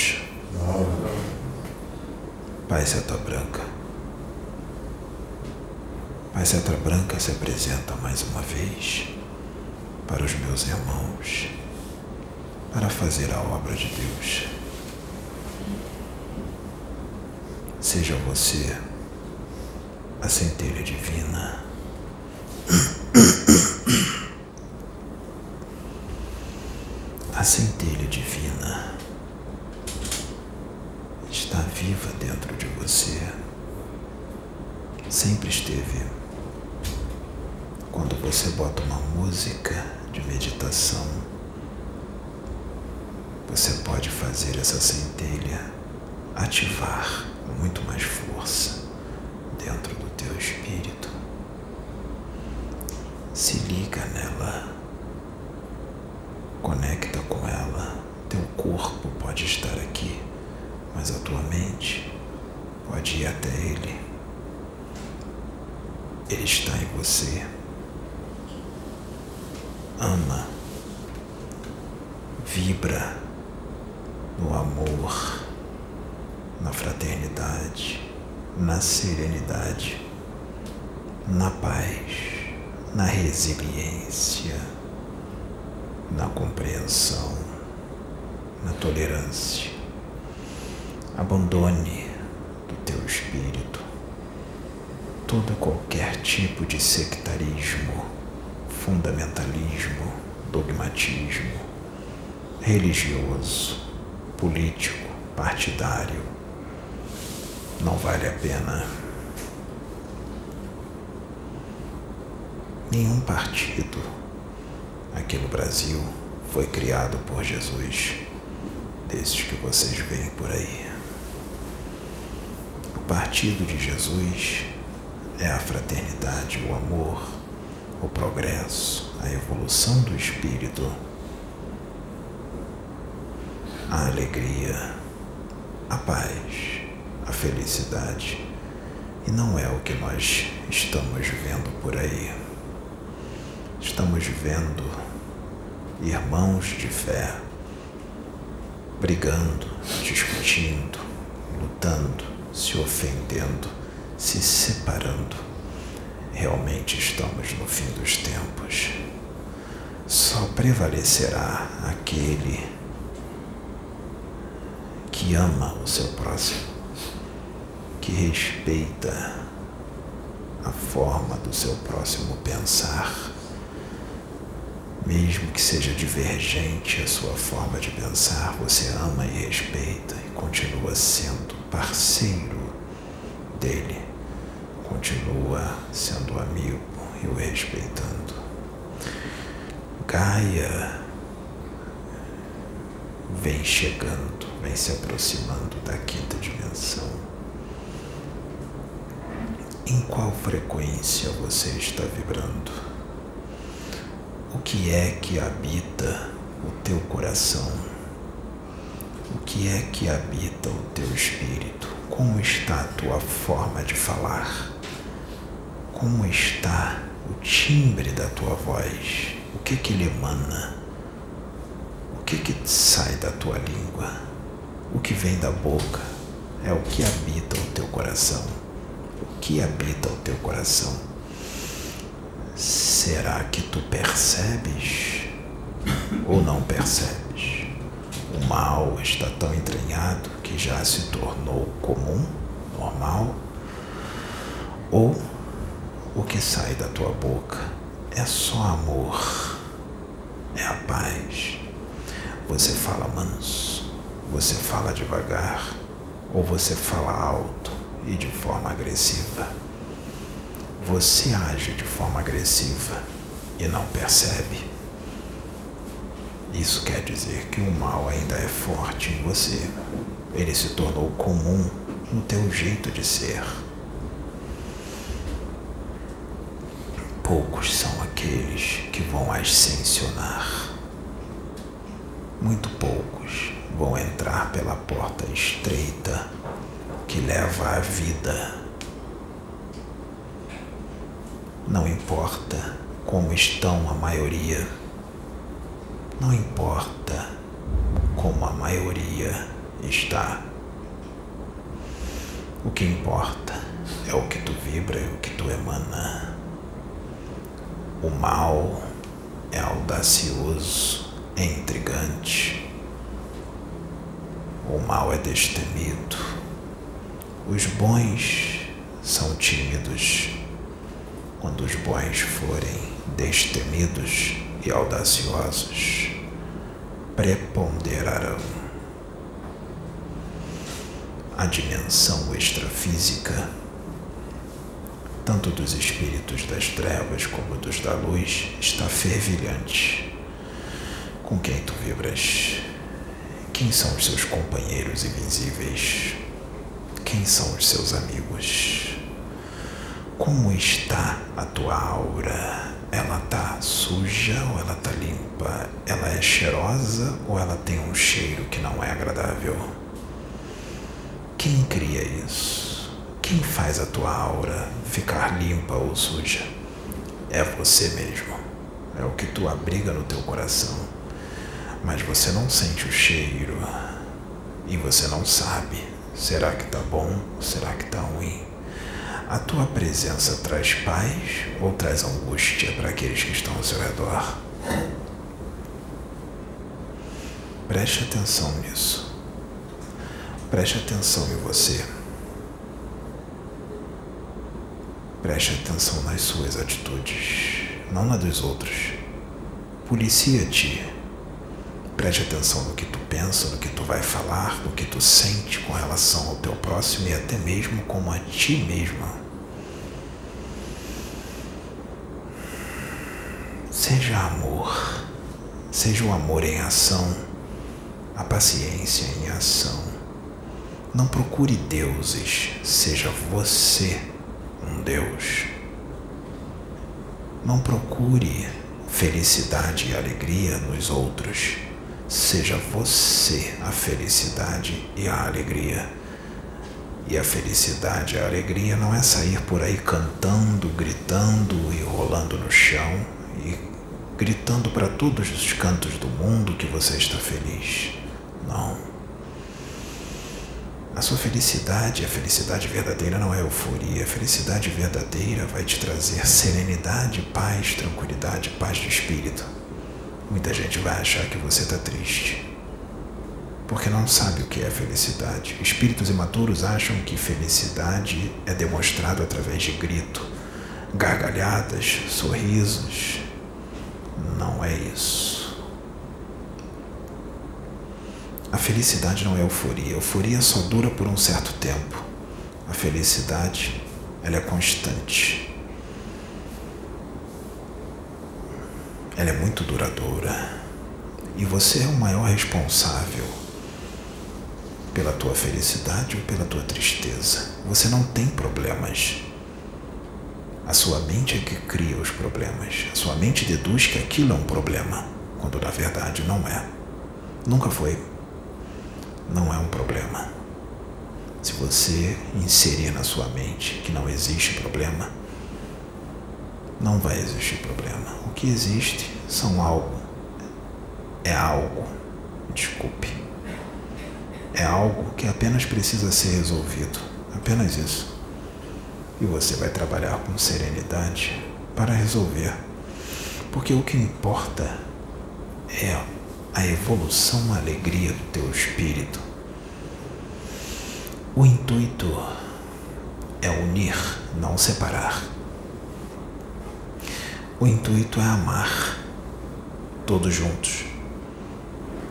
Deus. Pai Seta Branca. Pai Seta Branca se apresenta mais uma vez para os meus irmãos para fazer a obra de Deus. Seja você a centelha divina. A centelha divina está viva dentro de você. Sempre esteve. Quando você bota uma música de meditação, você pode fazer essa centelha ativar com muito mais força dentro do teu espírito. Se liga nela, conecta com ela. Teu corpo pode estar mas a tua mente pode ir até ele. Ele está em você. Ama, vibra no amor, na fraternidade, na serenidade, na paz, na resiliência, na compreensão, na tolerância. Abandone do teu espírito todo qualquer tipo de sectarismo, fundamentalismo, dogmatismo, religioso, político, partidário. Não vale a pena. Nenhum partido aqui no Brasil foi criado por Jesus, desses que vocês veem por aí. Partido de Jesus é a fraternidade, o amor, o progresso, a evolução do espírito, a alegria, a paz, a felicidade. E não é o que nós estamos vendo por aí. Estamos vendo irmãos de fé brigando, discutindo, lutando, se ofendendo, se separando. Realmente estamos no fim dos tempos. Só prevalecerá aquele que ama o seu próximo, que respeita a forma do seu próximo pensar, mesmo que seja divergente a sua forma de pensar, você ama e respeita e continua sendo parceiro dele, continua sendo amigo e o respeitando. Gaia vem chegando, vem se aproximando da quinta dimensão. Em qual frequência você está vibrando? O que é que habita o teu coração? O que é que habita o teu espírito? Como está a tua forma de falar? Como está o timbre da tua voz? O que que ele emana? O que que sai da tua língua? O que vem da boca é o que habita o teu coração. O que habita o teu coração? Será que tu percebes ou não percebes? O mal está tão entranhado que já se tornou comum, normal? Ou o que sai da tua boca é só amor, é a paz? Você fala manso, você fala devagar, ou você fala alto e de forma agressiva? Você age de forma agressiva e não percebe? Isso quer dizer que o mal ainda é forte em você. Ele se tornou comum no teu jeito de ser. Poucos são aqueles que vão ascensionar. Muito poucos vão entrar pela porta estreita que leva à vida. Não importa como estão a maioria, Não importa como a maioria está. O que importa é o que tu vibra e o que tu emana. O mal é audacioso, é intrigante. O mal é destemido. Os bons são tímidos. Quando os bons forem destemidos e audaciosos, preponderarão. A dimensão extrafísica tanto dos espíritos das trevas como dos da luz, está fervilhante. Com quem tu vibras? Quem são os seus companheiros invisíveis? Quem são os seus amigos? Como está a tua aura? Ela tá suja ou ela tá limpa? Ela é cheirosa ou ela tem um cheiro que não é agradável? Quem cria isso? Quem faz a tua aura ficar limpa ou suja? É você mesmo. É o que tu abriga no teu coração. Mas você não sente o cheiro. E você não sabe. Será que tá bom? Será que tá ruim? A tua presença traz paz ou traz angústia para aqueles que estão ao seu redor? Preste atenção nisso. Preste atenção em você. Preste atenção nas suas atitudes, não na dos outros. Policia-te. Preste atenção no que tu pensa, no que tu vai falar, no que tu sente com relação ao teu próximo e até mesmo como a ti mesma. Seja amor, seja o amor em ação, a paciência em ação. Não procure deuses, seja você um Deus. Não procure felicidade e alegria nos outros. Seja você a felicidade e a alegria. E a felicidade e a alegria não é sair por aí cantando, gritando e rolando no chão e gritando para todos os cantos do mundo que você está feliz. Não. A sua felicidade, a felicidade verdadeira não é euforia. A felicidade verdadeira vai te trazer serenidade, paz, tranquilidade, paz de espírito. Muita gente vai achar que você está triste, porque não sabe o que é felicidade. Espíritos imaturos acham que felicidade é demonstrado através de grito, gargalhadas, sorrisos. Não é isso. A felicidade não é euforia. Euforia só dura por um certo tempo. A felicidade, ela é constante. Ela é muito duradoura. E você é o maior responsável pela tua felicidade ou pela tua tristeza. Você não tem problemas. A sua mente é que cria os problemas. A sua mente deduz que aquilo é um problema, quando na verdade não é. Nunca foi não é um problema. Se você inserir na sua mente que não existe problema, não vai existir problema. O que existe são algo. É algo. Desculpe. É algo que apenas precisa ser resolvido. Apenas isso. E você vai trabalhar com serenidade para resolver. Porque o que importa é a evolução, a alegria do teu espírito. O intuito é unir, não separar. O intuito é amar, todos juntos,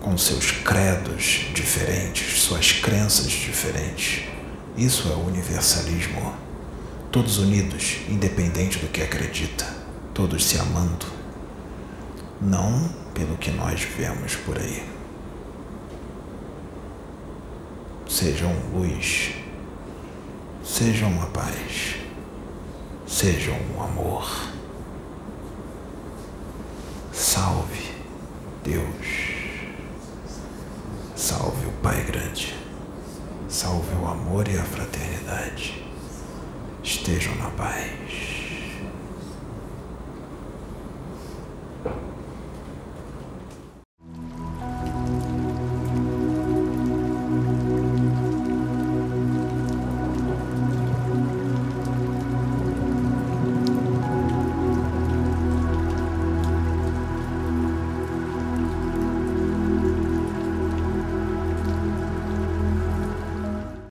com seus credos diferentes, suas crenças diferentes. Isso é o universalismo. Todos unidos, independente do que acredita, todos se amando. Não pelo que nós vemos por aí. Sejam luz, sejam a paz, sejam o amor.